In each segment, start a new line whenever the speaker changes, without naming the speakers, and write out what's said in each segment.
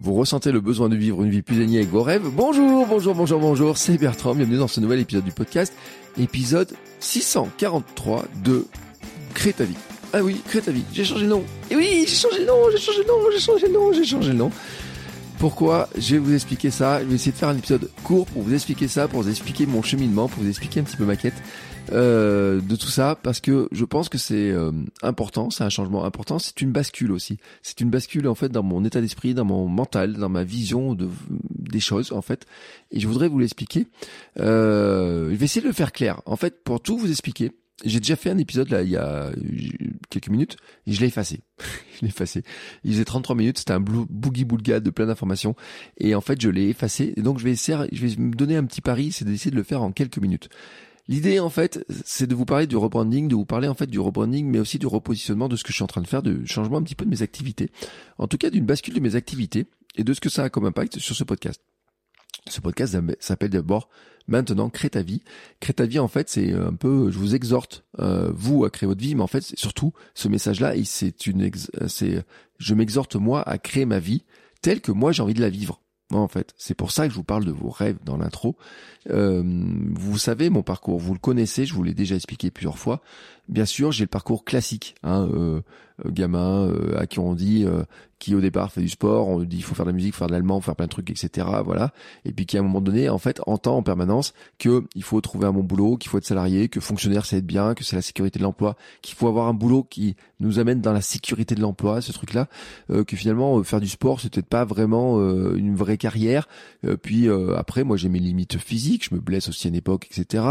Vous ressentez le besoin de vivre une vie plus alignée avec vos rêves Bonjour, bonjour, bonjour, bonjour, c'est Bertrand, bienvenue dans ce nouvel épisode du podcast, épisode 643 de Crée ta vie. Ah oui, Crée ta vie, j'ai changé le nom. Et oui, j'ai changé le nom, j'ai changé le nom, j'ai changé le nom, j'ai changé le nom. Pourquoi Je vais vous expliquer ça. Je vais essayer de faire un épisode court pour vous expliquer ça, pour vous expliquer mon cheminement, pour vous expliquer un petit peu ma quête euh, de tout ça, parce que je pense que c'est euh, important, c'est un changement important, c'est une bascule aussi. C'est une bascule en fait dans mon état d'esprit, dans mon mental, dans ma vision de des choses en fait. Et je voudrais vous l'expliquer. Euh, je vais essayer de le faire clair. En fait, pour tout vous expliquer, j'ai déjà fait un épisode là il y a quelques minutes et je l'ai effacé. je l'ai effacé. Il faisait 33 minutes, c'était un boogie boulga de plein d'informations et en fait je l'ai effacé et donc je vais essayer je vais me donner un petit pari, c'est d'essayer de le faire en quelques minutes. L'idée en fait, c'est de vous parler du rebranding, de vous parler en fait du rebranding mais aussi du repositionnement de ce que je suis en train de faire, de changement un petit peu de mes activités. En tout cas, d'une bascule de mes activités et de ce que ça a comme impact sur ce podcast. Ce podcast s'appelle d'abord Maintenant, crée ta vie. Crée ta vie, en fait, c'est un peu, je vous exhorte, euh, vous, à créer votre vie, mais en fait, surtout, ce message-là, c'est une, c'est, je m'exhorte moi à créer ma vie telle que moi j'ai envie de la vivre. Moi, en fait, c'est pour ça que je vous parle de vos rêves dans l'intro. Euh, vous savez mon parcours, vous le connaissez, je vous l'ai déjà expliqué plusieurs fois. Bien sûr, j'ai le parcours classique, hein, euh, euh gamin euh, à qui on dit, euh, qui au départ fait du sport, on dit il faut faire de la musique, faut faire de l'allemand, faire plein de trucs, etc. Voilà. Et puis qui à un moment donné, en fait, entend en permanence que il faut trouver un bon boulot, qu'il faut être salarié, que fonctionnaire c'est être bien, que c'est la sécurité de l'emploi, qu'il faut avoir un boulot qui nous amène dans la sécurité de l'emploi, ce truc-là, que finalement faire du sport c'est peut-être pas vraiment une vraie carrière. puis après, moi j'ai mes limites physiques, je me blesse aussi à une époque, etc.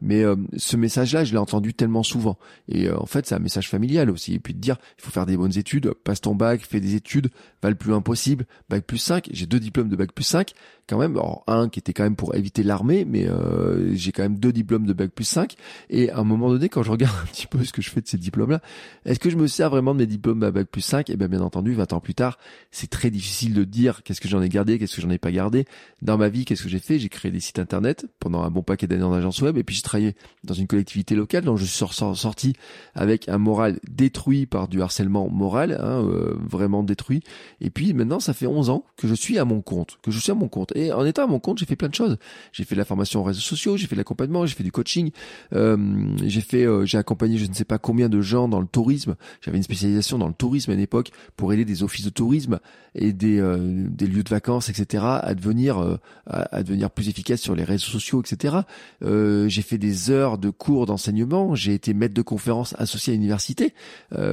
Mais ce message-là, je l'ai entendu tellement souvent. Et euh, en fait, c'est un message familial aussi. Et puis de dire, il faut faire des bonnes études, passe ton bac, fais des études, va le plus loin possible, bac plus 5. J'ai deux diplômes de bac plus 5 quand même. Alors, un qui était quand même pour éviter l'armée, mais euh, j'ai quand même deux diplômes de bac plus 5. Et à un moment donné, quand je regarde un petit peu ce que je fais de ces diplômes-là, est-ce que je me sers vraiment de mes diplômes à bac plus 5 Et bien, bien entendu, 20 ans plus tard, c'est très difficile de dire qu'est-ce que j'en ai gardé, qu'est-ce que j'en ai pas gardé. Dans ma vie, qu'est-ce que j'ai fait? J'ai créé des sites internet pendant un bon paquet d'années en agence web, et puis j'ai travaillé dans une collectivité locale dont je suis sorti avec un moral détruit par du harcèlement moral, hein, euh, vraiment détruit. Et puis maintenant, ça fait 11 ans que je suis à mon compte, que je suis à mon compte. En étant à mon compte, j'ai fait plein de choses. J'ai fait de la formation aux réseaux sociaux, j'ai fait de l'accompagnement, j'ai fait du coaching, euh, j'ai fait, euh, j'ai accompagné je ne sais pas combien de gens dans le tourisme. J'avais une spécialisation dans le tourisme à une époque pour aider des offices de tourisme et des, euh, des lieux de vacances, etc. à devenir à, à, devenir plus efficaces sur les réseaux sociaux, etc. j'ai fait des heures de cours d'enseignement. J'ai été maître de conférence associé à l'université.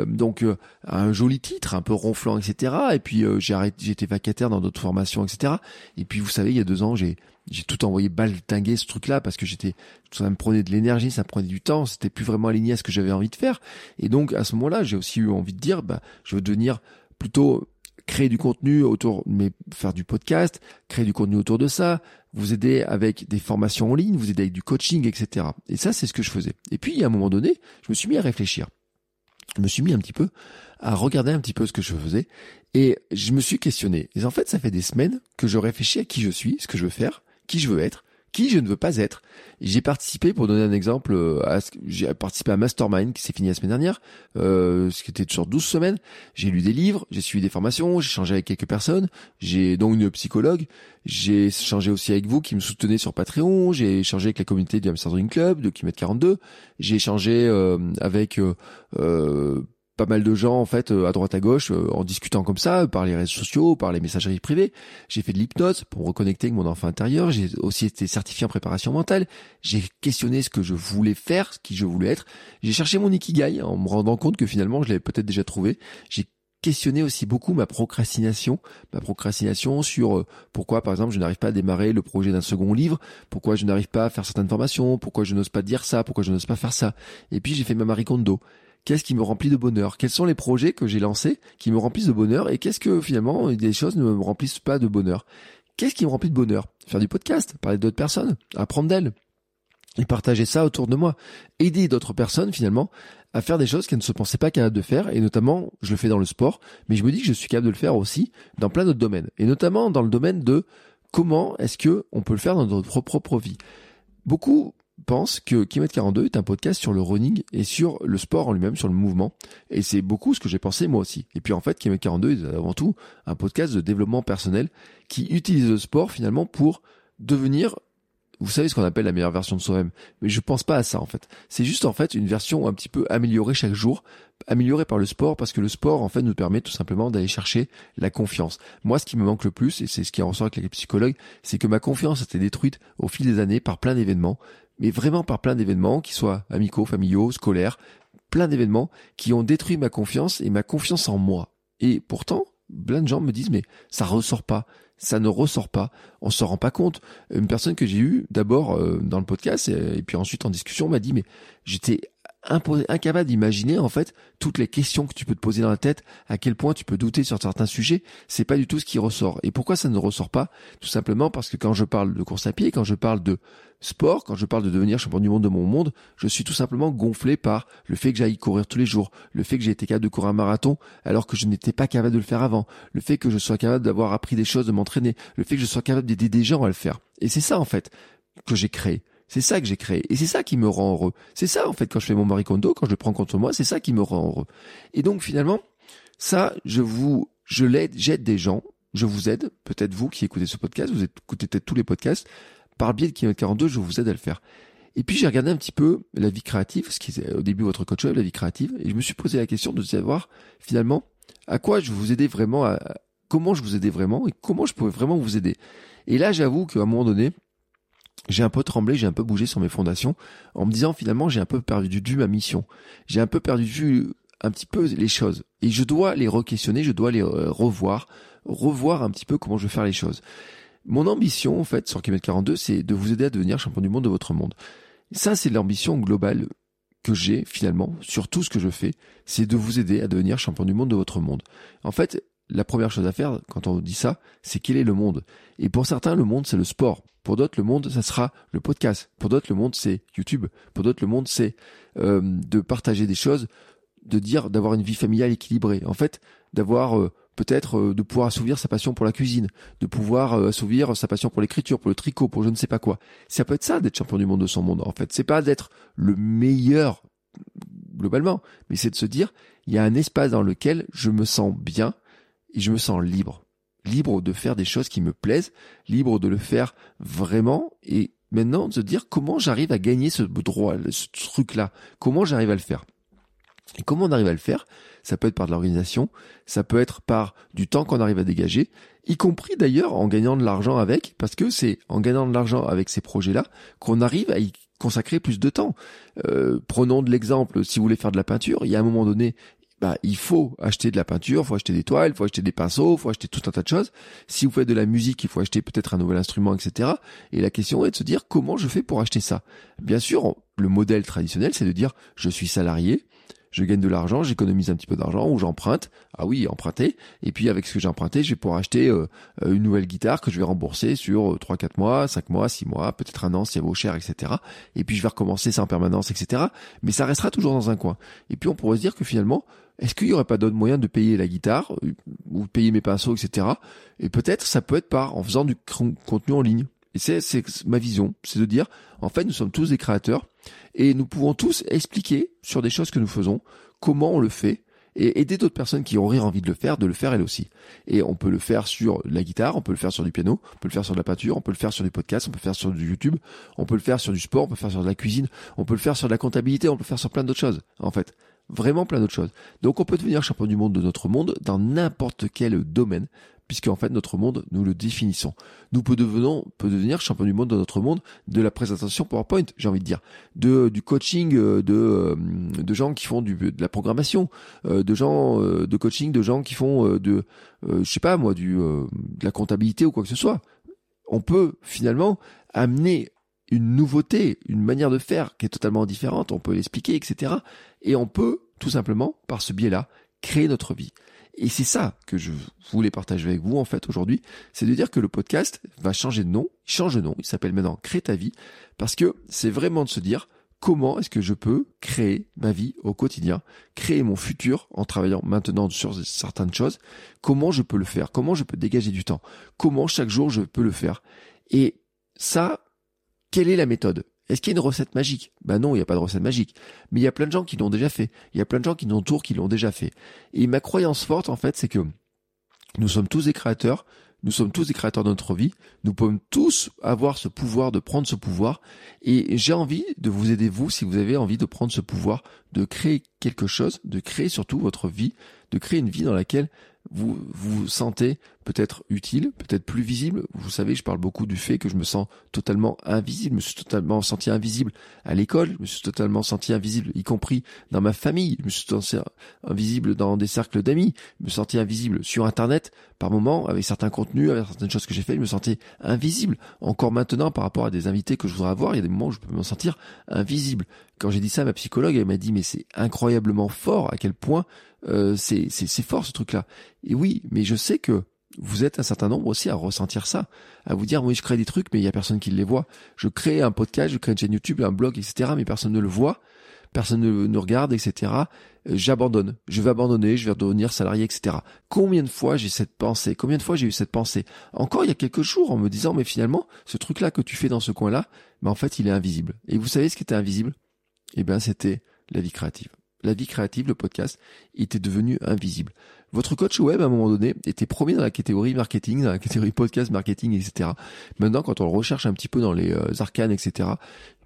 donc un joli titre, un peu ronflant, etc. Et puis j'ai arrêté, j'ai été vacataire dans d'autres formations, etc. Et puis vous savez, il y a deux ans, j'ai tout envoyé baltinguer ce truc-là parce que j'étais ça me prenait de l'énergie, ça me prenait du temps, c'était plus vraiment aligné à ce que j'avais envie de faire. Et donc à ce moment-là, j'ai aussi eu envie de dire, bah, je veux devenir plutôt créer du contenu autour, mais faire du podcast, créer du contenu autour de ça, vous aider avec des formations en ligne, vous aider avec du coaching, etc. Et ça, c'est ce que je faisais. Et puis, à un moment donné, je me suis mis à réfléchir. Je me suis mis un petit peu à regarder un petit peu ce que je faisais et je me suis questionné. Et en fait, ça fait des semaines que je réfléchis à qui je suis, ce que je veux faire, qui je veux être, qui je ne veux pas être. J'ai participé, pour donner un exemple, euh, à, j'ai participé à Mastermind qui s'est fini la semaine dernière, euh, ce qui était sur 12 semaines. J'ai lu des livres, j'ai suivi des formations, j'ai changé avec quelques personnes, j'ai donc une psychologue, j'ai changé aussi avec vous qui me soutenez sur Patreon, j'ai échangé avec la communauté du Hamster Club de Kilomètre 42, j'ai échangé euh, avec euh, euh pas mal de gens en fait euh, à droite à gauche euh, en discutant comme ça par les réseaux sociaux, par les messageries privées. J'ai fait de l'hypnose pour me reconnecter avec mon enfant intérieur. J'ai aussi été certifié en préparation mentale. J'ai questionné ce que je voulais faire, ce qui je voulais être. J'ai cherché mon ikigai en me rendant compte que finalement je l'avais peut-être déjà trouvé. J'ai questionné aussi beaucoup ma procrastination, ma procrastination sur euh, pourquoi par exemple je n'arrive pas à démarrer le projet d'un second livre, pourquoi je n'arrive pas à faire certaines formations, pourquoi je n'ose pas dire ça, pourquoi je n'ose pas faire ça. Et puis j'ai fait ma Marie Kondo Qu'est-ce qui me remplit de bonheur? Quels sont les projets que j'ai lancés qui me remplissent de bonheur Et qu'est-ce que finalement des choses ne me remplissent pas de bonheur? Qu'est-ce qui me remplit de bonheur? Faire du podcast, parler d'autres personnes, apprendre d'elles et partager ça autour de moi. Aider d'autres personnes finalement à faire des choses qu'elles ne se pensaient pas capables de faire et notamment je le fais dans le sport mais je me dis que je suis capable de le faire aussi dans plein d'autres domaines et notamment dans le domaine de comment est-ce que on peut le faire dans notre propre vie. Beaucoup pense que Kimet 42 est un podcast sur le running et sur le sport en lui-même, sur le mouvement. Et c'est beaucoup ce que j'ai pensé moi aussi. Et puis en fait, Kimet 42 est avant tout un podcast de développement personnel qui utilise le sport finalement pour devenir vous savez ce qu'on appelle la meilleure version de soi-même, mais je pense pas à ça en fait. C'est juste en fait une version un petit peu améliorée chaque jour, améliorée par le sport parce que le sport en fait nous permet tout simplement d'aller chercher la confiance. Moi, ce qui me manque le plus et c'est ce qui en ressort avec les psychologues, c'est que ma confiance a été détruite au fil des années par plein d'événements mais vraiment par plein d'événements, qui soient amicaux, familiaux, scolaires, plein d'événements qui ont détruit ma confiance et ma confiance en moi. Et pourtant, plein de gens me disent mais ça ressort pas, ça ne ressort pas, on s'en rend pas compte. Une personne que j'ai eue d'abord euh, dans le podcast et, puis ensuite en discussion m'a dit mais j'étais incapable d'imaginer en fait toutes les questions que tu peux te poser dans la tête, à quel point tu peux douter sur certains sujets, c'est pas du tout ce qui ressort. Et pourquoi ça ne ressort pas? Tout simplement parce que quand je parle de course à pied, quand je parle de sport, quand je parle de devenir champion du monde de mon monde, je suis tout simplement gonflé par le fait que j'aille courir tous les jours, le fait que j'ai été capable de courir un marathon alors que je n'étais pas capable de le faire avant, le fait que je sois capable d'avoir appris des choses, de m'entraîner, le fait que je sois capable d'aider des gens à le faire. Et c'est ça en fait que j'ai créé. C'est ça que j'ai créé. Et c'est ça qui me rend heureux. C'est ça, en fait, quand je fais mon maricondo, quand je le prends contre moi, c'est ça qui me rend heureux. Et donc, finalement, ça, je vous, je l'aide, j'aide des gens, je vous aide, peut-être vous qui écoutez ce podcast, vous écoutez peut-être tous les podcasts, par le biais de Kilomètre 42, je vous aide à le faire. Et puis j'ai regardé un petit peu la vie créative, ce qui est au début votre coach la vie créative, et je me suis posé la question de savoir finalement à quoi je vous aidais vraiment, à, comment je vous aidais vraiment et comment je pouvais vraiment vous aider. Et là j'avoue qu'à un moment donné, j'ai un peu tremblé, j'ai un peu bougé sur mes fondations en me disant finalement j'ai un peu perdu du vue ma mission. J'ai un peu perdu vue un petit peu les choses et je dois les re-questionner, je dois les euh, revoir, revoir un petit peu comment je vais faire les choses. Mon ambition, en fait, sur Kilomètre 42, c'est de vous aider à devenir champion du monde de votre monde. Ça, c'est l'ambition globale que j'ai, finalement, sur tout ce que je fais, c'est de vous aider à devenir champion du monde de votre monde. En fait, la première chose à faire, quand on dit ça, c'est quel est le monde? Et pour certains, le monde, c'est le sport. Pour d'autres, le monde, ça sera le podcast. Pour d'autres, le monde, c'est YouTube. Pour d'autres, le monde, c'est euh, de partager des choses, de dire, d'avoir une vie familiale équilibrée. En fait, d'avoir euh, peut-être euh, de pouvoir assouvir sa passion pour la cuisine, de pouvoir euh, assouvir sa passion pour l'écriture, pour le tricot, pour je ne sais pas quoi. Ça peut être ça d'être champion du monde de son monde en fait. C'est pas d'être le meilleur globalement, mais c'est de se dire il y a un espace dans lequel je me sens bien et je me sens libre, libre de faire des choses qui me plaisent, libre de le faire vraiment et maintenant de se dire comment j'arrive à gagner ce droit, ce truc là, comment j'arrive à le faire. Et comment on arrive à le faire? Ça peut être par de l'organisation, ça peut être par du temps qu'on arrive à dégager, y compris d'ailleurs en gagnant de l'argent avec, parce que c'est en gagnant de l'argent avec ces projets-là qu'on arrive à y consacrer plus de temps. Euh, prenons de l'exemple, si vous voulez faire de la peinture, il y a un moment donné, bah, il faut acheter de la peinture, faut acheter des toiles, il faut acheter des pinceaux, faut acheter tout un tas de choses. Si vous faites de la musique, il faut acheter peut-être un nouvel instrument, etc. Et la question est de se dire comment je fais pour acheter ça. Bien sûr, le modèle traditionnel, c'est de dire je suis salarié, je gagne de l'argent, j'économise un petit peu d'argent ou j'emprunte. Ah oui, emprunter. Et puis avec ce que j'ai emprunté, je vais pouvoir acheter euh, euh, une nouvelle guitare que je vais rembourser sur 3-4 euh, mois, 5 mois, 6 mois, peut-être un an si elle vaut cher, etc. Et puis je vais recommencer ça en permanence, etc. Mais ça restera toujours dans un coin. Et puis on pourrait se dire que finalement, est-ce qu'il n'y aurait pas d'autre moyen de payer la guitare ou payer mes pinceaux, etc. Et peut-être ça peut être par en faisant du contenu en ligne. Et c'est ma vision, c'est de dire, en fait, nous sommes tous des créateurs et nous pouvons tous expliquer sur des choses que nous faisons, comment on le fait, et aider d'autres personnes qui auraient envie de le faire, de le faire elles aussi. Et on peut le faire sur la guitare, on peut le faire sur du piano, on peut le faire sur de la peinture, on peut le faire sur des podcasts, on peut le faire sur du YouTube, on peut le faire sur du sport, on peut le faire sur de la cuisine, on peut le faire sur de la comptabilité, on peut le faire sur plein d'autres choses, en fait. Vraiment plein d'autres choses. Donc on peut devenir champion du monde de notre monde dans n'importe quel domaine puisque en fait notre monde nous le définissons. Nous peut devenir, peut devenir champion du monde dans notre monde de la présentation PowerPoint, j'ai envie de dire, de du coaching euh, de euh, de gens qui font du, de la programmation, euh, de gens de coaching de gens qui font de je sais pas moi du de la comptabilité ou quoi que ce soit. On peut finalement amener une nouveauté, une manière de faire qui est totalement différente, on peut l'expliquer, etc. Et on peut tout simplement, par ce biais-là, créer notre vie. Et c'est ça que je voulais partager avec vous en fait aujourd'hui, c'est de dire que le podcast va changer de nom, il change de nom, il s'appelle maintenant Crée ta vie, parce que c'est vraiment de se dire comment est-ce que je peux créer ma vie au quotidien, créer mon futur en travaillant maintenant sur certaines choses, comment je peux le faire, comment je peux dégager du temps, comment chaque jour je peux le faire? Et ça, quelle est la méthode? Est-ce qu'il y a une recette magique? Ben non, il n'y a pas de recette magique. Mais il y a plein de gens qui l'ont déjà fait. Il y a plein de gens qui nous entourent qui l'ont déjà fait. Et ma croyance forte, en fait, c'est que nous sommes tous des créateurs. Nous sommes tous des créateurs de notre vie. Nous pouvons tous avoir ce pouvoir de prendre ce pouvoir. Et j'ai envie de vous aider, vous, si vous avez envie de prendre ce pouvoir, de créer quelque chose, de créer surtout votre vie, de créer une vie dans laquelle vous vous sentez peut-être utile, peut-être plus visible. Vous savez, je parle beaucoup du fait que je me sens totalement invisible. Je me suis totalement senti invisible à l'école. Je me suis totalement senti invisible, y compris dans ma famille. Je me suis senti invisible dans des cercles d'amis. Je me sentais invisible sur Internet. Par moments, avec certains contenus, avec certaines choses que j'ai fait, je me sentais invisible. Encore maintenant, par rapport à des invités que je voudrais avoir, il y a des moments où je peux me sentir invisible. Quand j'ai dit ça à ma psychologue, elle m'a dit, mais c'est incroyablement fort à quel point euh, c'est fort ce truc-là. Et oui, mais je sais que vous êtes un certain nombre aussi à ressentir ça, à vous dire, oui, je crée des trucs, mais il y a personne qui les voit. Je crée un podcast, je crée une chaîne YouTube, un blog, etc., mais personne ne le voit, personne ne, ne regarde, etc. Euh, j'abandonne, je vais abandonner, je vais devenir salarié, etc. Combien de fois j'ai cette pensée? Combien de fois j'ai eu cette pensée? Encore il y a quelques jours en me disant, mais finalement, ce truc-là que tu fais dans ce coin-là, mais en fait, il est invisible. Et vous savez ce qui était invisible? Eh bien, c'était la vie créative la vie créative, le podcast, était devenu invisible. Votre coach web, à un moment donné, était premier dans la catégorie marketing, dans la catégorie podcast, marketing, etc. Maintenant, quand on le recherche un petit peu dans les euh, arcanes, etc.,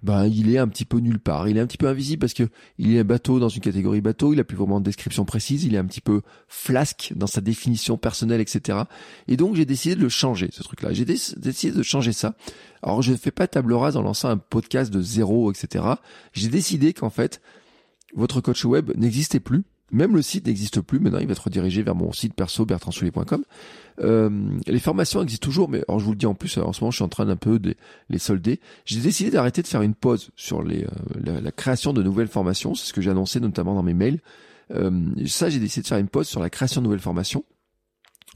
ben, il est un petit peu nulle part. Il est un petit peu invisible parce que il est un bateau dans une catégorie bateau, il a plus vraiment de description précise, il est un petit peu flasque dans sa définition personnelle, etc. Et donc, j'ai décidé de le changer, ce truc-là. J'ai décidé de changer ça. Alors, je ne fais pas table rase en lançant un podcast de zéro, etc. J'ai décidé qu'en fait, votre coach web n'existait plus. Même le site n'existe plus. Maintenant, il va être redirigé vers mon site perso bertrandsoulier.com. Euh, les formations existent toujours, mais alors je vous le dis en plus, en ce moment, je suis en train d'un peu les solder. J'ai décidé d'arrêter de faire une pause sur euh, la, création de nouvelles formations. C'est ce que j'ai annoncé notamment dans mes mails. Euh, ça, j'ai décidé de faire une pause sur la création de nouvelles formations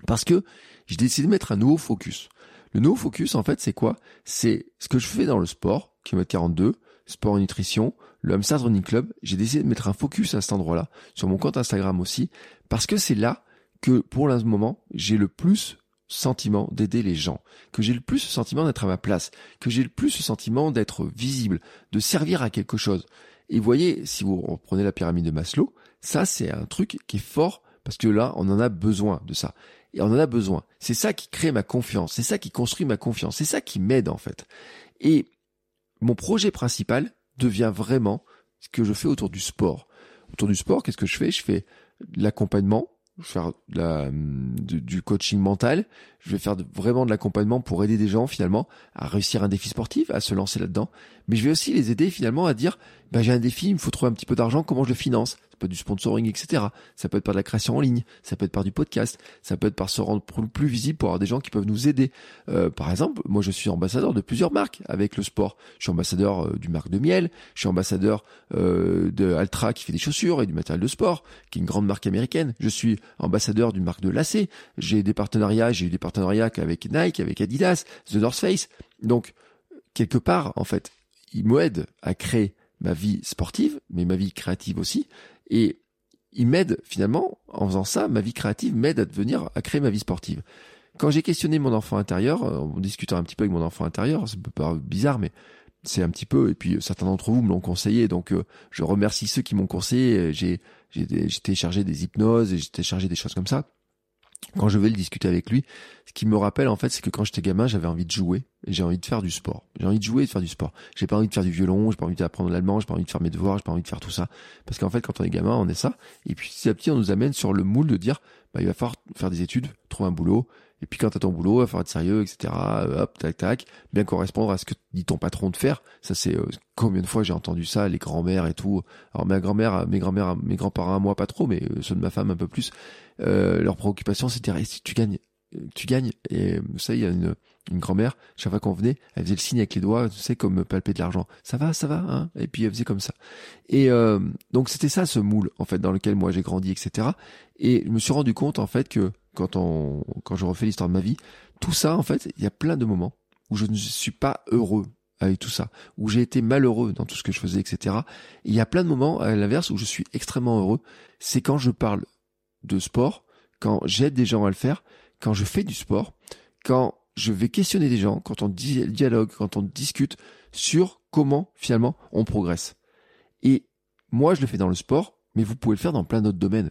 parce que j'ai décidé de mettre un nouveau focus. Le nouveau focus, en fait, c'est quoi? C'est ce que je fais dans le sport, kilomètre 42, sport et nutrition, le Hamster Running Club, j'ai décidé de mettre un focus à cet endroit-là, sur mon compte Instagram aussi, parce que c'est là que, pour le moment, j'ai le plus sentiment d'aider les gens, que j'ai le plus le sentiment d'être à ma place, que j'ai le plus le sentiment d'être visible, de servir à quelque chose. Et vous voyez, si vous reprenez la pyramide de Maslow, ça c'est un truc qui est fort parce que là, on en a besoin de ça. Et on en a besoin. C'est ça qui crée ma confiance, c'est ça qui construit ma confiance, c'est ça qui m'aide en fait. Et mon projet principal devient vraiment ce que je fais autour du sport. Autour du sport, qu'est-ce que je fais? Je fais l'accompagnement, je vais faire la, du coaching mental, je vais faire vraiment de l'accompagnement pour aider des gens finalement à réussir un défi sportif, à se lancer là-dedans. Mais je vais aussi les aider finalement à dire, bah, j'ai un défi, il me faut trouver un petit peu d'argent, comment je le finance? Ça peut être du sponsoring, etc. Ça peut être par de la création en ligne, ça peut être par du podcast, ça peut être par se rendre plus visible pour avoir des gens qui peuvent nous aider. Euh, par exemple, moi je suis ambassadeur de plusieurs marques avec le sport. Je suis ambassadeur euh, du marque de miel, je suis ambassadeur euh, de Altra qui fait des chaussures et du matériel de sport, qui est une grande marque américaine. Je suis ambassadeur du marque de lacets. J'ai des partenariats, j'ai eu des partenariats avec Nike, avec Adidas, The North Face. Donc quelque part, en fait, ils m'aident à créer ma vie sportive, mais ma vie créative aussi. Et il m'aide finalement, en faisant ça, ma vie créative m'aide à devenir, à créer ma vie sportive. Quand j'ai questionné mon enfant intérieur, euh, en discutant un petit peu avec mon enfant intérieur, c'est un peu bizarre, mais c'est un petit peu, et puis certains d'entre vous me l'ont conseillé, donc euh, je remercie ceux qui m'ont conseillé, j'ai, j'ai, j'ai des hypnoses, et j'ai téléchargé des choses comme ça quand je vais le discuter avec lui, ce qui me rappelle en fait, c'est que quand j'étais gamin, j'avais envie de jouer j'ai envie de faire du sport. J'ai envie de jouer et de faire du sport. J'ai pas envie de faire du violon, j'ai pas envie d'apprendre l'allemand, j'ai pas envie de faire mes devoirs, j'ai pas envie de faire tout ça. Parce qu'en fait, quand on est gamin, on est ça. Et puis petit à petit, on nous amène sur le moule de dire, bah, il va falloir faire des études, trouver un boulot. Et puis quand t'as ton boulot, il va falloir être sérieux, etc. Hop, tac, tac, bien correspondre à ce que dit ton patron de faire. Ça c'est euh, combien de fois j'ai entendu ça, les grands-mères et tout. Alors ma grand-mère, mes grands-mères, mes grands-parents, moi pas trop, mais euh, ceux de ma femme un peu plus. Euh, leur préoccupation c'était si tu gagnes tu gagnes. Et savez, il y a une, une grand-mère, chaque fois qu'on venait, elle faisait le signe avec les doigts, tu sais, comme palper de l'argent. Ça va, ça va, hein? Et puis elle faisait comme ça. Et euh, donc c'était ça ce moule, en fait, dans lequel moi j'ai grandi, etc. Et je me suis rendu compte, en fait, que quand on, quand je refais l'histoire de ma vie, tout ça, en fait, il y a plein de moments où je ne suis pas heureux avec tout ça, où j'ai été malheureux dans tout ce que je faisais, etc. Et il y a plein de moments, à l'inverse, où je suis extrêmement heureux. C'est quand je parle de sport, quand j'aide des gens à le faire, quand je fais du sport, quand je vais questionner des gens, quand on dialogue, quand on discute sur comment finalement on progresse. Et moi, je le fais dans le sport, mais vous pouvez le faire dans plein d'autres domaines.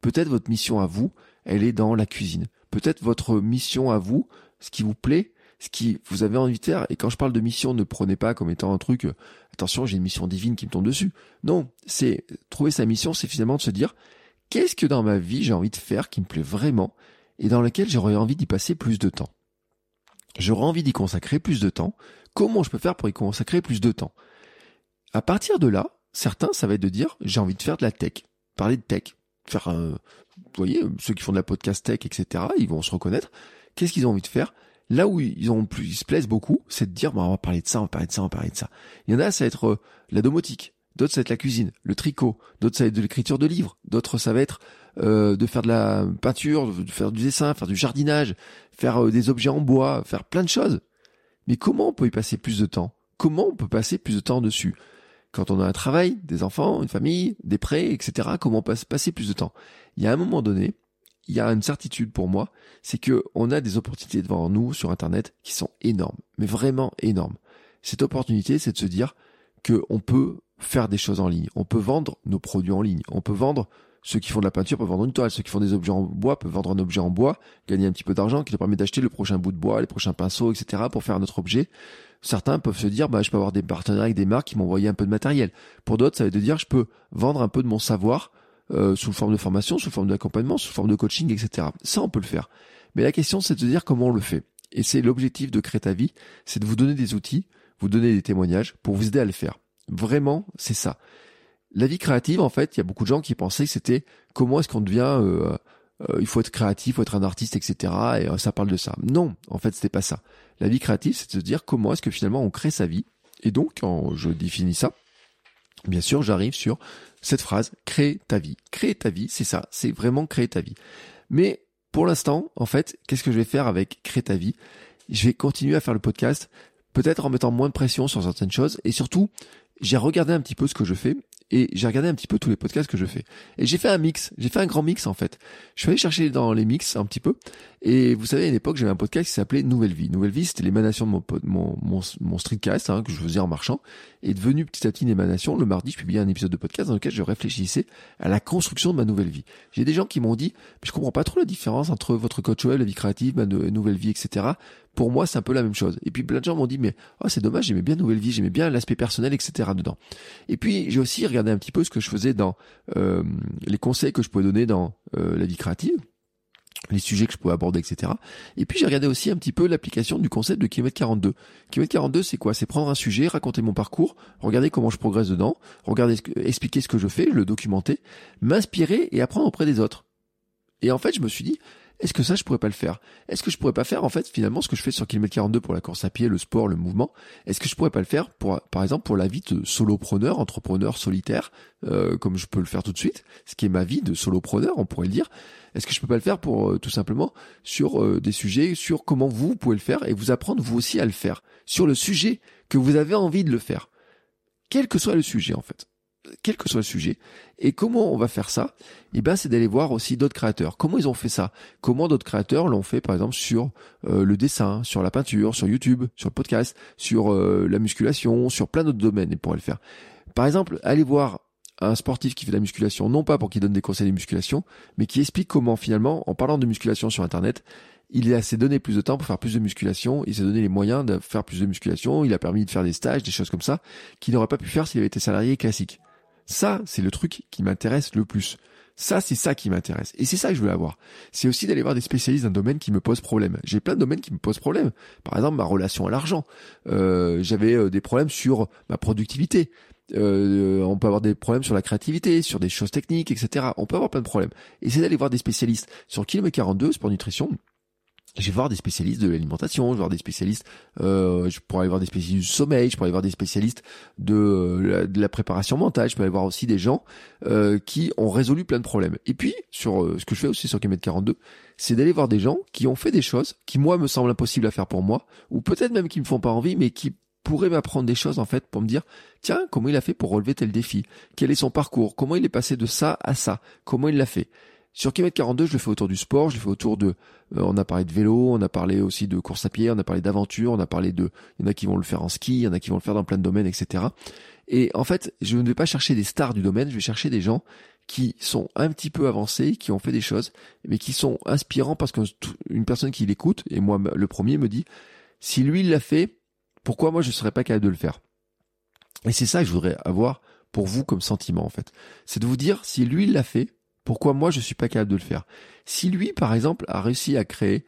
Peut-être votre mission à vous, elle est dans la cuisine. Peut-être votre mission à vous, ce qui vous plaît, ce qui vous avez envie de faire. Et quand je parle de mission, ne prenez pas comme étant un truc, euh, attention, j'ai une mission divine qui me tombe dessus. Non, c'est trouver sa mission, c'est finalement de se dire, qu'est-ce que dans ma vie j'ai envie de faire qui me plaît vraiment et dans lequel j'aurais envie d'y passer plus de temps? J'aurais envie d'y consacrer plus de temps. Comment je peux faire pour y consacrer plus de temps? À partir de là, certains, ça va être de dire, j'ai envie de faire de la tech, parler de tech, faire un, vous voyez, ceux qui font de la podcast tech, etc., ils vont se reconnaître. Qu'est-ce qu'ils ont envie de faire? Là où ils ont plus, ils se plaisent beaucoup, c'est de dire, bah, on va parler de ça, on va parler de ça, on va parler de ça. Il y en a, ça va être euh, la domotique. D'autres, ça va être la cuisine, le tricot. D'autres, ça va être de l'écriture de livres. D'autres, ça va être euh, de faire de la peinture, de faire du dessin, faire du jardinage, faire euh, des objets en bois, faire plein de choses. Mais comment on peut y passer plus de temps? Comment on peut passer plus de temps dessus? Quand on a un travail, des enfants, une famille, des prêts, etc., comment passer plus de temps Il y a un moment donné, il y a une certitude pour moi, c'est que on a des opportunités devant nous sur Internet qui sont énormes, mais vraiment énormes. Cette opportunité, c'est de se dire que on peut faire des choses en ligne, on peut vendre nos produits en ligne, on peut vendre ceux qui font de la peinture peuvent vendre une toile, ceux qui font des objets en bois peuvent vendre un objet en bois, gagner un petit peu d'argent qui leur permet d'acheter le prochain bout de bois, les prochains pinceaux, etc. pour faire notre objet. Certains peuvent se dire, bah, je peux avoir des partenaires avec des marques qui m'envoient un peu de matériel. Pour d'autres, ça de dire, je peux vendre un peu de mon savoir euh, sous forme de formation, sous forme d'accompagnement, sous forme de coaching, etc. Ça, on peut le faire. Mais la question, c'est de se dire comment on le fait. Et c'est l'objectif de créer vie, c'est de vous donner des outils, vous donner des témoignages pour vous aider à le faire. Vraiment, c'est ça. La vie créative, en fait, il y a beaucoup de gens qui pensaient que c'était comment est-ce qu'on devient, euh, euh, il faut être créatif, il faut être un artiste, etc. Et euh, ça parle de ça. Non, en fait, c'était pas ça. La vie créative, c'est de se dire comment est-ce que finalement on crée sa vie. Et donc, quand je définis ça, bien sûr, j'arrive sur cette phrase, créer ta vie. Créer ta vie, c'est ça, c'est vraiment créer ta vie. Mais pour l'instant, en fait, qu'est-ce que je vais faire avec créer ta vie Je vais continuer à faire le podcast, peut-être en mettant moins de pression sur certaines choses, et surtout, j'ai regardé un petit peu ce que je fais et j'ai regardé un petit peu tous les podcasts que je fais. Et j'ai fait un mix, j'ai fait un grand mix en fait. Je suis allé chercher dans les mix un petit peu. Et vous savez, à une époque, j'avais un podcast qui s'appelait Nouvelle Vie. Nouvelle Vie, c'était l'émanation de mon, mon, mon, streetcast hein, que je faisais en marchant. Et devenu petit à petit une émanation, le mardi, je publiais un épisode de podcast dans lequel je réfléchissais à la construction de ma nouvelle vie. J'ai des gens qui m'ont dit, je comprends pas trop la différence entre votre coach web, la vie créative, ma nouvelle vie, etc pour moi, c'est un peu la même chose. Et puis plein de gens m'ont dit, mais oh, c'est dommage, j'aimais bien Nouvelle Vie, j'aimais bien l'aspect personnel, etc. dedans. Et puis j'ai aussi regardé un petit peu ce que je faisais dans euh, les conseils que je pouvais donner dans euh, la vie créative les sujets que je pouvais aborder, etc. Et puis j'ai regardé aussi un petit peu l'application du concept de kilomètre 42. Kilomètre 42, c'est quoi? C'est prendre un sujet, raconter mon parcours, regarder comment je progresse dedans, regarder, expliquer ce que je fais, le documenter, m'inspirer et apprendre auprès des autres. Et en fait, je me suis dit, est-ce que ça, je pourrais pas le faire? Est-ce que je pourrais pas faire, en fait, finalement, ce que je fais sur kilomètre 42 pour la course à pied, le sport, le mouvement? Est-ce que je pourrais pas le faire, pour, par exemple, pour la vie de solopreneur, entrepreneur solitaire, euh, comme je peux le faire tout de suite, ce qui est ma vie de solopreneur, on pourrait le dire. Est-ce que je peux pas le faire pour, euh, tout simplement, sur euh, des sujets, sur comment vous, pouvez le faire et vous apprendre, vous aussi, à le faire? Sur le sujet que vous avez envie de le faire. Quel que soit le sujet, en fait quel que soit le sujet. Et comment on va faire ça? Eh ben, c'est d'aller voir aussi d'autres créateurs. Comment ils ont fait ça? Comment d'autres créateurs l'ont fait, par exemple, sur euh, le dessin, sur la peinture, sur YouTube, sur le podcast, sur euh, la musculation, sur plein d'autres domaines. Et pourraient le faire. Par exemple, allez voir un sportif qui fait de la musculation, non pas pour qu'il donne des conseils de musculation, mais qui explique comment finalement, en parlant de musculation sur Internet, il s'est donné plus de temps pour faire plus de musculation, il s'est donné les moyens de faire plus de musculation, il a permis de faire des stages, des choses comme ça, qu'il n'aurait pas pu faire s'il avait été salarié classique. Ça, c'est le truc qui m'intéresse le plus. Ça, c'est ça qui m'intéresse. Et c'est ça que je veux avoir. C'est aussi d'aller voir des spécialistes d'un domaine qui me pose problème. J'ai plein de domaines qui me posent problème. Par exemple, ma relation à l'argent. Euh, J'avais euh, des problèmes sur ma productivité. Euh, on peut avoir des problèmes sur la créativité, sur des choses techniques, etc. On peut avoir plein de problèmes. Et c'est d'aller voir des spécialistes. Sur kilomètre 42, Sport Nutrition, je vais voir des spécialistes de l'alimentation, je vais voir des spécialistes, euh, je pourrais aller voir des spécialistes du sommeil, je pourrais aller voir des spécialistes de, euh, la préparation mentale, je peux aller voir aussi des gens euh, qui ont résolu plein de problèmes. Et puis, sur euh, ce que je fais aussi sur km 42, c'est d'aller voir des gens qui ont fait des choses qui, moi, me semblent impossibles à faire pour moi, ou peut-être même qui me font pas envie, mais qui pourraient m'apprendre des choses, en fait, pour me dire, tiens, comment il a fait pour relever tel défi? Quel est son parcours? Comment il est passé de ça à ça? Comment il l'a fait? Sur km 42, je le fais autour du sport, je le fais autour de, euh, on a parlé de vélo, on a parlé aussi de course à pied, on a parlé d'aventure, on a parlé de, il y en a qui vont le faire en ski, il y en a qui vont le faire dans plein de domaines, etc. Et en fait, je ne vais pas chercher des stars du domaine, je vais chercher des gens qui sont un petit peu avancés, qui ont fait des choses, mais qui sont inspirants parce qu'une personne qui l'écoute, et moi le premier me dit, si lui il l'a fait, pourquoi moi je ne serais pas capable de le faire? Et c'est ça que je voudrais avoir pour vous comme sentiment en fait. C'est de vous dire, si lui il l'a fait, pourquoi moi je suis pas capable de le faire Si lui, par exemple, a réussi à créer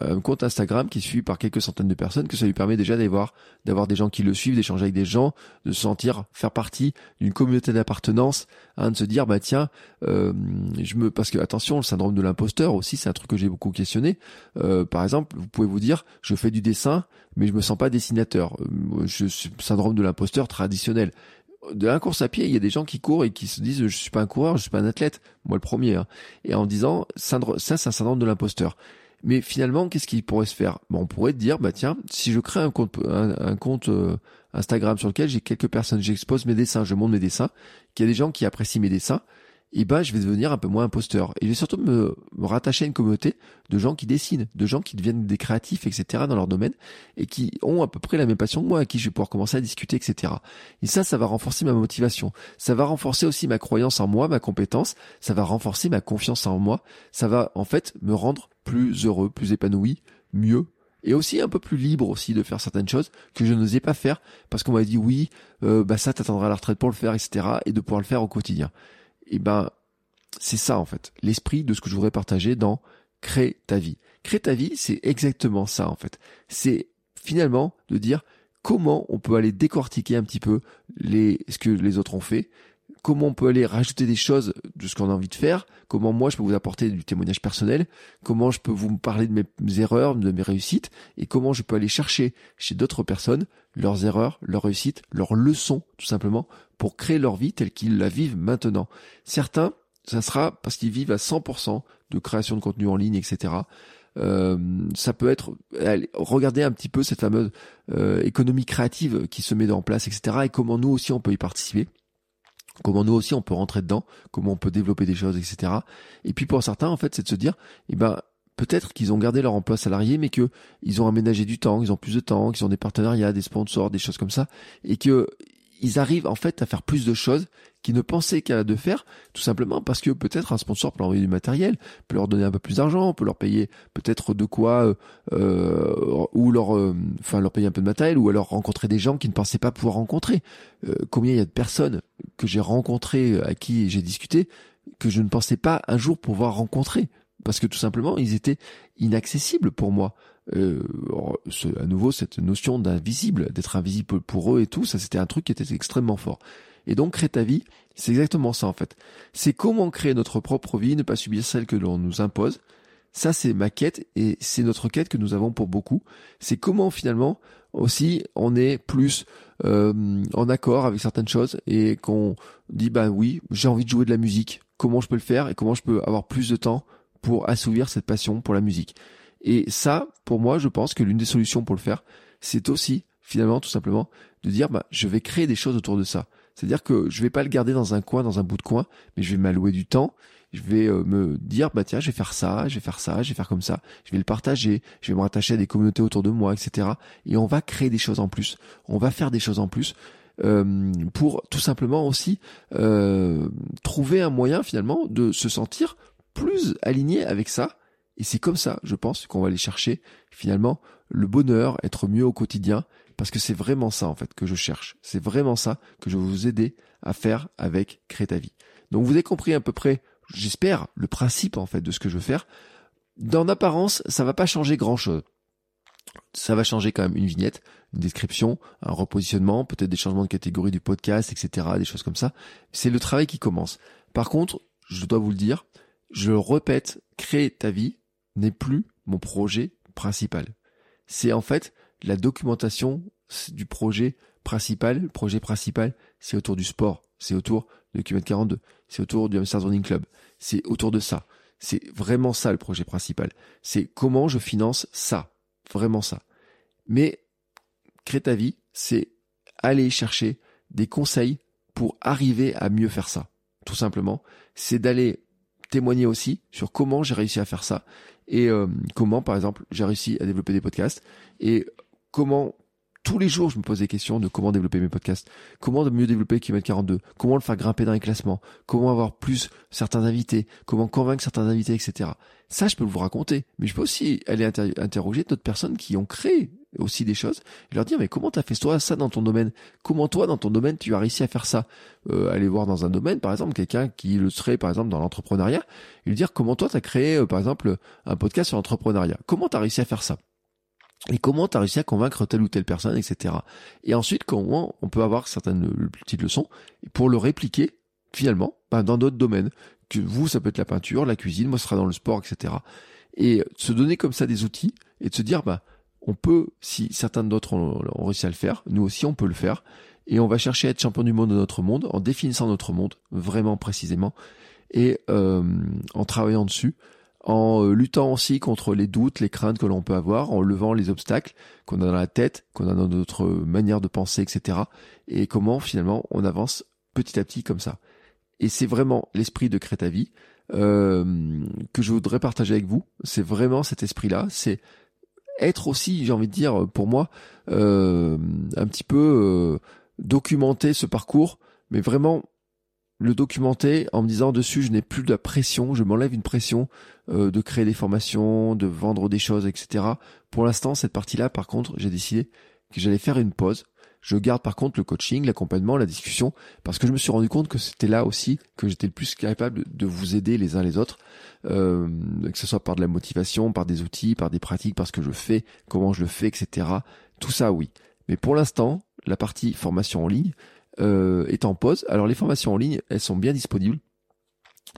euh, un compte Instagram qui est suivi par quelques centaines de personnes, que ça lui permet déjà d'avoir d'avoir des gens qui le suivent, d'échanger avec des gens, de se sentir faire partie d'une communauté d'appartenance, hein, de se dire bah tiens, euh, je me parce que attention, le syndrome de l'imposteur aussi, c'est un truc que j'ai beaucoup questionné. Euh, par exemple, vous pouvez vous dire je fais du dessin, mais je me sens pas dessinateur. Je syndrome de l'imposteur traditionnel de la course à pied, il y a des gens qui courent et qui se disent je suis pas un coureur, je suis pas un athlète, moi le premier, hein. et en disant ça c'est un syndrome de l'imposteur. Mais finalement, qu'est-ce qui pourrait se faire? Bon, On pourrait dire bah tiens, si je crée un compte un, compte euh, Instagram sur lequel j'ai quelques personnes, j'expose mes dessins, je montre mes dessins, qu'il y a des gens qui apprécient mes dessins, et ben je vais devenir un peu moins imposteur. Et je vais surtout me, rattacher à une communauté de gens qui dessinent, de gens qui deviennent des créatifs, etc. dans leur domaine, et qui ont à peu près la même passion que moi, à qui je vais pouvoir commencer à discuter, etc. Et ça, ça va renforcer ma motivation. Ça va renforcer aussi ma croyance en moi, ma compétence. Ça va renforcer ma confiance en moi. Ça va en fait me rendre plus heureux, plus épanoui, mieux, et aussi un peu plus libre aussi de faire certaines choses que je n'osais pas faire parce qu'on m'a dit oui, euh, bah ça t'attendra à la retraite pour le faire, etc. et de pouvoir le faire au quotidien et eh ben c'est ça en fait, l'esprit de ce que je voudrais partager dans Crée ta vie. Crée ta vie, c'est exactement ça en fait. C'est finalement de dire comment on peut aller décortiquer un petit peu les ce que les autres ont fait, comment on peut aller rajouter des choses de ce qu'on a envie de faire, comment moi je peux vous apporter du témoignage personnel, comment je peux vous parler de mes erreurs, de mes réussites, et comment je peux aller chercher chez d'autres personnes leurs erreurs, leurs réussites, leurs leçons, tout simplement, pour créer leur vie telle qu'ils la vivent maintenant. Certains, ça sera parce qu'ils vivent à 100% de création de contenu en ligne, etc. Euh, ça peut être regardez un petit peu cette fameuse euh, économie créative qui se met en place, etc. Et comment nous aussi on peut y participer comment nous aussi on peut rentrer dedans, comment on peut développer des choses, etc. Et puis pour certains, en fait, c'est de se dire, eh ben, peut-être qu'ils ont gardé leur emploi salarié, mais que ils ont aménagé du temps, ils ont plus de temps, qu'ils ont des partenariats, des sponsors, des choses comme ça, et que ils arrivent en fait à faire plus de choses qu'ils ne pensaient qu'à de faire, tout simplement parce que peut-être un sponsor peut leur envoyer du matériel, peut leur donner un peu plus d'argent, peut leur payer peut-être de quoi, euh, euh ou leur, euh, enfin leur payer un peu de matériel, ou alors rencontrer des gens qui ne pensaient pas pouvoir rencontrer. Combien il y a de personnes que j'ai rencontrées, à qui j'ai discuté, que je ne pensais pas un jour pouvoir rencontrer, parce que tout simplement ils étaient inaccessibles pour moi euh, à nouveau cette notion d'invisible, d'être invisible pour eux et tout, ça c'était un truc qui était extrêmement fort. Et donc créer ta vie, c'est exactement ça en fait. C'est comment créer notre propre vie, ne pas subir celle que l'on nous impose. Ça c'est ma quête et c'est notre quête que nous avons pour beaucoup. C'est comment finalement aussi on est plus euh, en accord avec certaines choses et qu'on dit bah oui j'ai envie de jouer de la musique. Comment je peux le faire et comment je peux avoir plus de temps pour assouvir cette passion pour la musique? Et ça, pour moi, je pense que l'une des solutions pour le faire, c'est aussi, finalement, tout simplement, de dire, bah, je vais créer des choses autour de ça. C'est-à-dire que je vais pas le garder dans un coin, dans un bout de coin, mais je vais m'allouer du temps. Je vais euh, me dire, bah tiens, je vais faire ça, je vais faire ça, je vais faire comme ça. Je vais le partager. Je vais me rattacher à des communautés autour de moi, etc. Et on va créer des choses en plus. On va faire des choses en plus. Euh, pour tout simplement aussi euh, trouver un moyen finalement de se sentir plus aligné avec ça et c'est comme ça, je pense, qu'on va aller chercher finalement le bonheur, être mieux au quotidien, parce que c'est vraiment ça en fait que je cherche. C'est vraiment ça que je vais vous aider à faire avec Créer ta vie. Donc vous avez compris à peu près, j'espère, le principe en fait de ce que je veux faire. Dans apparence, ça va pas changer grand chose. Ça va changer quand même une vignette, une description, un repositionnement, peut-être des changements de catégorie du podcast, etc., des choses comme ça. C'est le travail qui commence. Par contre, je dois vous le dire, je le répète, créer ta vie, n'est plus mon projet principal. C'est en fait la documentation du projet principal. Le projet principal, c'est autour du sport, c'est autour de Kilomètre 42, c'est autour du Hamster Running Club, c'est autour de ça. C'est vraiment ça le projet principal. C'est comment je finance ça, vraiment ça. Mais créer ta vie, c'est aller chercher des conseils pour arriver à mieux faire ça. Tout simplement, c'est d'aller témoigner aussi sur comment j'ai réussi à faire ça et euh, comment, par exemple, j'ai réussi à développer des podcasts et comment tous les jours je me pose des questions de comment développer mes podcasts, comment mieux développer Kilomètre 42, comment le faire grimper dans les classements, comment avoir plus certains invités, comment convaincre certains invités, etc. Ça, je peux vous raconter, mais je peux aussi aller interroger d'autres personnes qui ont créé aussi des choses et leur dire mais comment t'as fait toi ça dans ton domaine? Comment toi dans ton domaine tu as réussi à faire ça? Euh, Aller voir dans un domaine par exemple quelqu'un qui le serait par exemple dans l'entrepreneuriat et lui dire comment toi t'as créé euh, par exemple un podcast sur l'entrepreneuriat? Comment t'as réussi à faire ça? Et comment tu as réussi à convaincre telle ou telle personne, etc. Et ensuite, comment on peut avoir certaines petites leçons pour le répliquer finalement ben, dans d'autres domaines? Que vous, ça peut être la peinture, la cuisine, moi, ce sera dans le sport, etc. Et se donner comme ça des outils et de se dire, bah, on peut, si certains d'autres ont, réussi à le faire, nous aussi on peut le faire. Et on va chercher à être champion du monde de notre monde en définissant notre monde vraiment précisément et euh, en travaillant dessus, en euh, luttant aussi contre les doutes, les craintes que l'on peut avoir, en levant les obstacles qu'on a dans la tête, qu'on a dans notre manière de penser, etc. Et comment finalement on avance petit à petit comme ça. Et c'est vraiment l'esprit de Crétavie euh, que je voudrais partager avec vous. C'est vraiment cet esprit-là. C'est être aussi, j'ai envie de dire, pour moi, euh, un petit peu euh, documenter ce parcours, mais vraiment le documenter en me disant dessus, je n'ai plus de la pression, je m'enlève une pression euh, de créer des formations, de vendre des choses, etc. Pour l'instant, cette partie-là, par contre, j'ai décidé que j'allais faire une pause je garde par contre le coaching, l'accompagnement, la discussion, parce que je me suis rendu compte que c'était là aussi que j'étais le plus capable de vous aider les uns les autres, euh, que ce soit par de la motivation, par des outils, par des pratiques, par ce que je fais, comment je le fais, etc. Tout ça, oui. Mais pour l'instant, la partie formation en ligne euh, est en pause. Alors les formations en ligne, elles sont bien disponibles.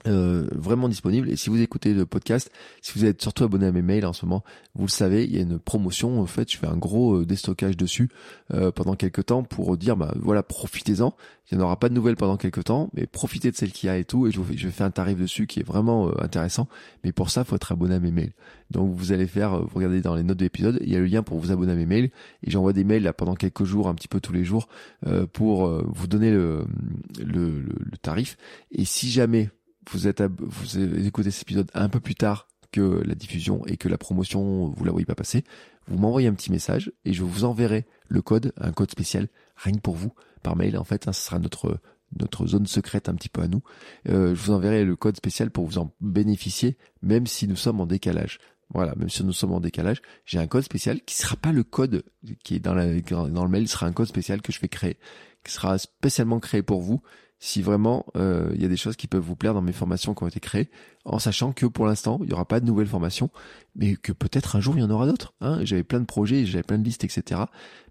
Euh, vraiment disponible. Et si vous écoutez le podcast, si vous êtes surtout abonné à mes mails en ce moment, vous le savez, il y a une promotion. En fait, je fais un gros euh, déstockage dessus euh, pendant quelques temps pour dire, bah voilà, profitez-en. Il n'y en aura pas de nouvelles pendant quelques temps, mais profitez de celle qu'il y a et tout. Et je, je fais un tarif dessus qui est vraiment intéressant. Mais pour ça, faut être abonné à mes mails. Donc vous allez faire, vous regardez dans les notes de l'épisode, il y a le lien pour vous abonner à mes mails. Et j'envoie des mails là pendant quelques jours, un petit peu tous les jours, pour vous donner le, le, le tarif. Et si jamais vous êtes vous écoutez cet épisode un peu plus tard que la diffusion et que la promotion vous la voyez pas passer, vous m'envoyez un petit message et je vous enverrai le code, un code spécial rien pour vous par mail en fait, hein, ce sera notre notre zone secrète un petit peu à nous. Euh, je vous enverrai le code spécial pour vous en bénéficier, même si nous sommes en décalage. Voilà, même si nous sommes en décalage, j'ai un code spécial qui sera pas le code qui est dans, la, dans le mail, sera un code spécial que je vais créer, qui sera spécialement créé pour vous si vraiment euh, il y a des choses qui peuvent vous plaire dans mes formations qui ont été créées, en sachant que pour l'instant il n'y aura pas de nouvelles formations, mais que peut-être un jour il y en aura d'autres. Hein. J'avais plein de projets, j'avais plein de listes, etc.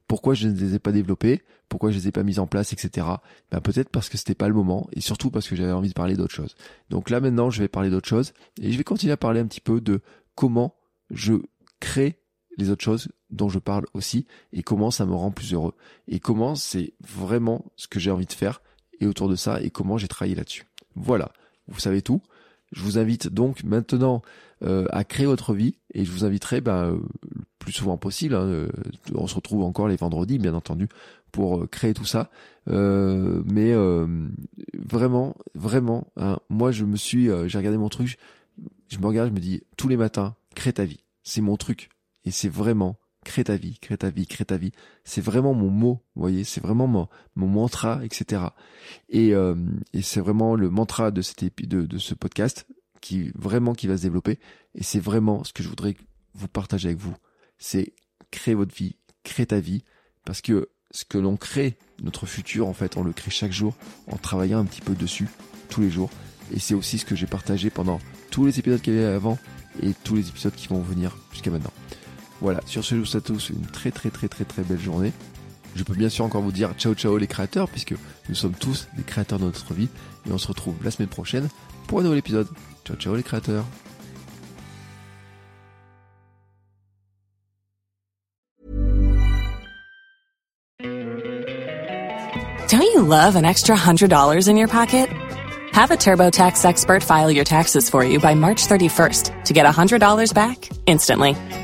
Pourquoi je ne les ai pas développés Pourquoi je les ai pas mis en place, etc. Ben peut-être parce que c'était pas le moment, et surtout parce que j'avais envie de parler d'autres choses. Donc là maintenant je vais parler d'autres choses, et je vais continuer à parler un petit peu de comment je crée les autres choses dont je parle aussi et comment ça me rend plus heureux et comment c'est vraiment ce que j'ai envie de faire et autour de ça et comment j'ai travaillé là-dessus. Voilà, vous savez tout. Je vous invite donc maintenant euh, à créer votre vie et je vous inviterai ben, euh, le plus souvent possible. Hein, euh, on se retrouve encore les vendredis, bien entendu, pour créer tout ça. mais vraiment, vraiment, hein, moi je me suis, j'ai regardé mon truc, je me je me dis tous les matins, crée ta vie. C'est mon truc et c'est vraiment crée ta vie, crée ta vie, crée ta vie. C'est vraiment mon mot, vous voyez, c'est vraiment mon, mon mantra, etc. Et, euh, et c'est vraiment le mantra de, cet épi de, ce podcast qui vraiment qui va se développer. Et c'est vraiment ce que je voudrais vous partager avec vous. C'est créer votre vie, créer ta vie, parce que ce que l'on crée, notre futur, en fait, on le crée chaque jour en travaillant un petit peu dessus tous les jours. Et c'est aussi ce que j'ai partagé pendant tous les épisodes qu'il y avait avant et tous les épisodes qui vont venir jusqu'à maintenant. Voilà, sur ce, je vous souhaite tous une très très très très très belle journée. Je peux bien sûr encore vous dire ciao ciao les créateurs, puisque nous sommes tous des créateurs de notre vie, et on se retrouve la semaine prochaine pour un nouvel épisode. Ciao ciao les créateurs
Don't you love an extra $100 in your pocket? Have a TurboTax expert file your taxes for you by March 31st to get $100 back instantly.